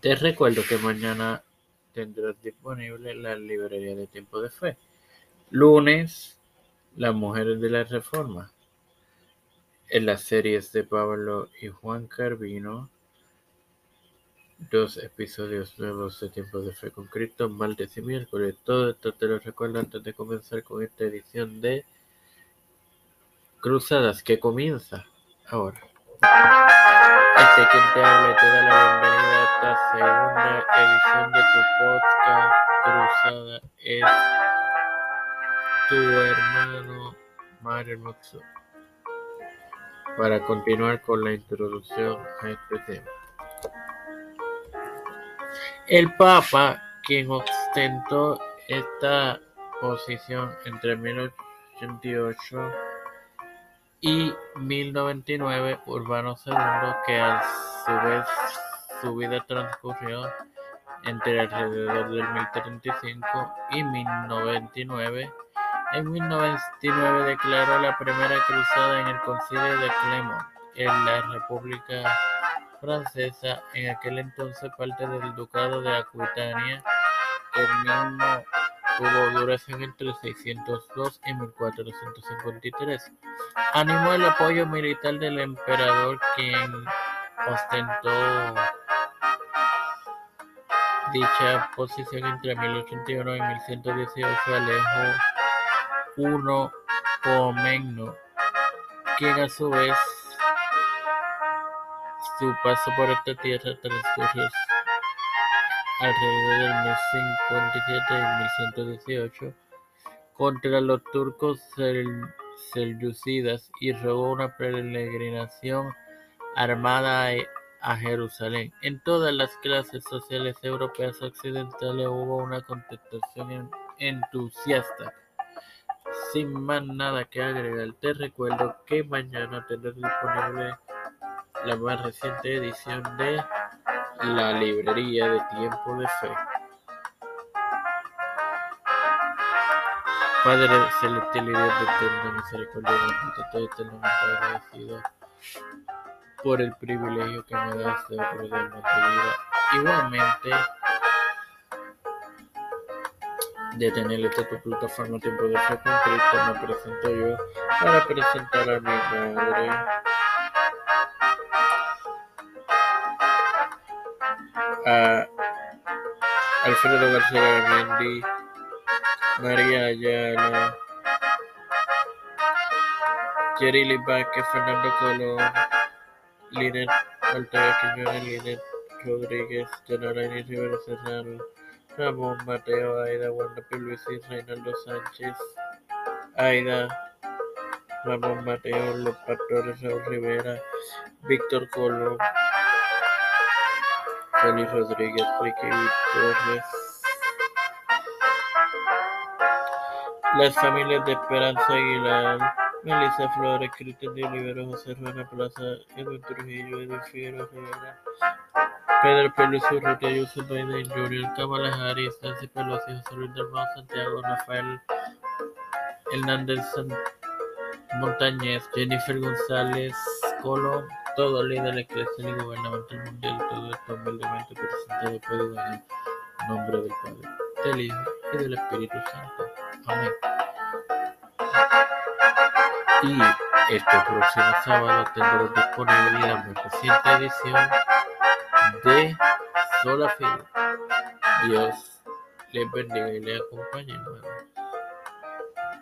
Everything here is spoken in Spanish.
Te recuerdo que mañana tendrás disponible la librería de Tiempo de Fe. Lunes, Las Mujeres de la Reforma. En las series de Pablo y Juan Carvino, dos episodios nuevos de Tiempo de Fe con Cristo, martes y miércoles. Todo esto te lo recuerdo antes de comenzar con esta edición de Cruzadas que comienza ahora. Este quien te habla y te da la de tu podcast Cruzada es tu hermano Mario Moxo. Para continuar con la introducción a este tema. El Papa, quien ostentó esta posición entre 1888 y 1099 Urbano II, que a su vez su vida transcurrió entre alrededor del 1035 y 1099. En 1099 declaró la primera cruzada en el concilio de Clermont, en la República Francesa, en aquel entonces parte del Ducado de Aquitania. El mismo tuvo duración entre 602 y 1453. Animó el apoyo militar del emperador, quien ostentó dicha posición entre 1081 y 1118. Alejo I Comneno, quien a su vez su paso por esta tierra transcurrió alrededor del 1057 y 1118 contra los turcos selyúcidas y rogó una peregrinación armada a Jerusalén. En todas las clases sociales europeas occidentales hubo una contestación entusiasta. Sin más nada que agregar, te recuerdo que mañana tendrás disponible la más reciente edición de la librería de Tiempo de Fe. Padre celestial y Dios de eterna misericordia, bendito estoy eternamente agradecido por el privilegio que me das de rodearme tu vida. Igualmente, de tener esta tu plataforma Tiempo de Fe con Cristo, me presento yo para presentar a mi madre. A Alfredo García Garamendi, María Ayala, Jerry Vázquez, Fernando Colón, Linet Ortega Quiñones, Linet Rodríguez, Yanarani Rivera Serrano, Ramón Mateo, Aida Wanda Luisis, Reinaldo Sánchez, Aida, Ramón Mateo, Los Pastores, Raúl Rivera, Víctor Colón, Félix Rodríguez, Ricky Torres, las familias de Esperanza Aguilar, Melissa Flores, Cristian de Olivero, José Ruena Plaza, Edwin Trujillo, Edwin Figueroa Rivera, Pedro Peluso, Urrutia Ayuso, Biden Kamala Harris, Nancy Pelosi, José Luis del Mar, Santiago, Rafael Hernández Montañez, Jennifer González Colón, todo líder eclesial y gubernamental mundial, todo esto humildemente presentado pedido en el nombre del Padre, del Hijo y del Espíritu Santo. Amén. Y este próximo sábado tendremos disponible la más reciente edición de Sola Fide. Dios les bendiga y les acompañe.